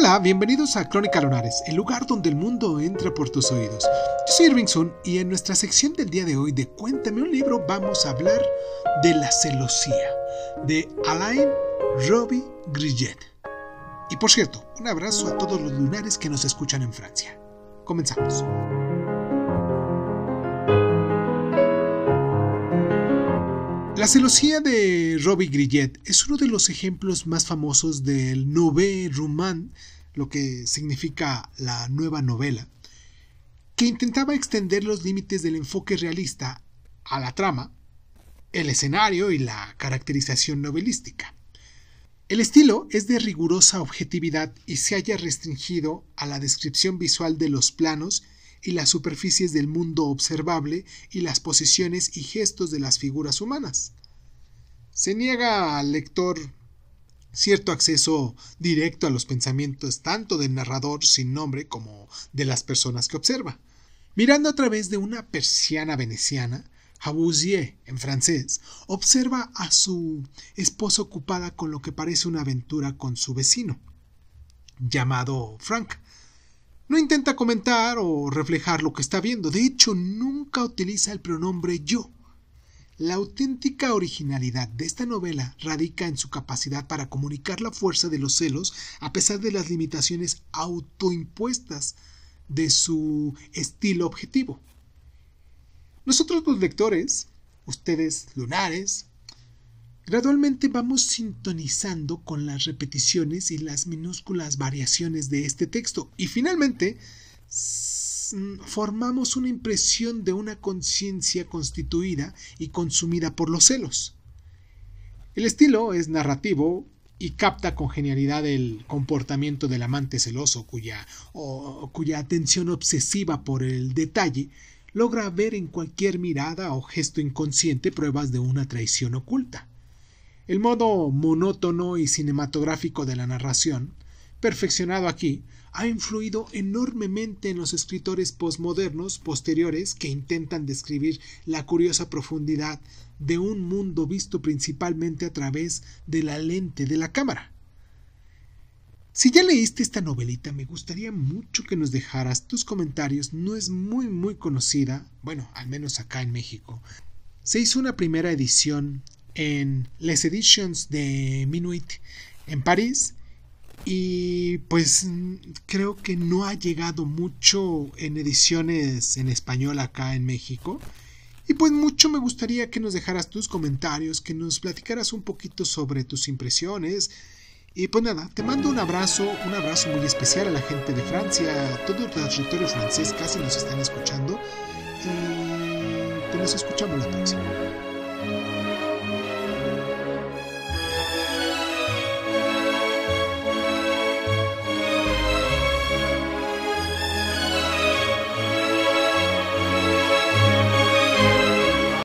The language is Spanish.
Hola, bienvenidos a Crónica Lunares, el lugar donde el mundo entra por tus oídos. Yo soy Irving Sun y en nuestra sección del día de hoy de Cuéntame un libro vamos a hablar de la celosía de Alain Robbie Grillet. Y por cierto, un abrazo a todos los lunares que nos escuchan en Francia. Comenzamos. La celosía de Robbie Grillet es uno de los ejemplos más famosos del Nouveau Roman, lo que significa la nueva novela, que intentaba extender los límites del enfoque realista a la trama, el escenario y la caracterización novelística. El estilo es de rigurosa objetividad y se haya restringido a la descripción visual de los planos y las superficies del mundo observable y las posiciones y gestos de las figuras humanas. Se niega al lector cierto acceso directo a los pensamientos tanto del narrador sin nombre como de las personas que observa. Mirando a través de una persiana veneciana, Habousier, en francés, observa a su esposa ocupada con lo que parece una aventura con su vecino, llamado Frank, no intenta comentar o reflejar lo que está viendo, de hecho nunca utiliza el pronombre yo. La auténtica originalidad de esta novela radica en su capacidad para comunicar la fuerza de los celos a pesar de las limitaciones autoimpuestas de su estilo objetivo. Nosotros los lectores, ustedes lunares, Gradualmente vamos sintonizando con las repeticiones y las minúsculas variaciones de este texto y finalmente formamos una impresión de una conciencia constituida y consumida por los celos. El estilo es narrativo y capta con genialidad el comportamiento del amante celoso cuya, cuya atención obsesiva por el detalle logra ver en cualquier mirada o gesto inconsciente pruebas de una traición oculta. El modo monótono y cinematográfico de la narración, perfeccionado aquí, ha influido enormemente en los escritores posmodernos posteriores que intentan describir la curiosa profundidad de un mundo visto principalmente a través de la lente de la cámara. Si ya leíste esta novelita, me gustaría mucho que nos dejaras tus comentarios. No es muy muy conocida, bueno, al menos acá en México. Se hizo una primera edición en Les Editions de Minuit en París y pues creo que no ha llegado mucho en ediciones en español acá en México. Y pues mucho me gustaría que nos dejaras tus comentarios, que nos platicaras un poquito sobre tus impresiones. Y pues nada, te mando un abrazo, un abrazo muy especial a la gente de Francia, todo el territorio francés casi nos están escuchando. Y pues nos escuchamos la próxima.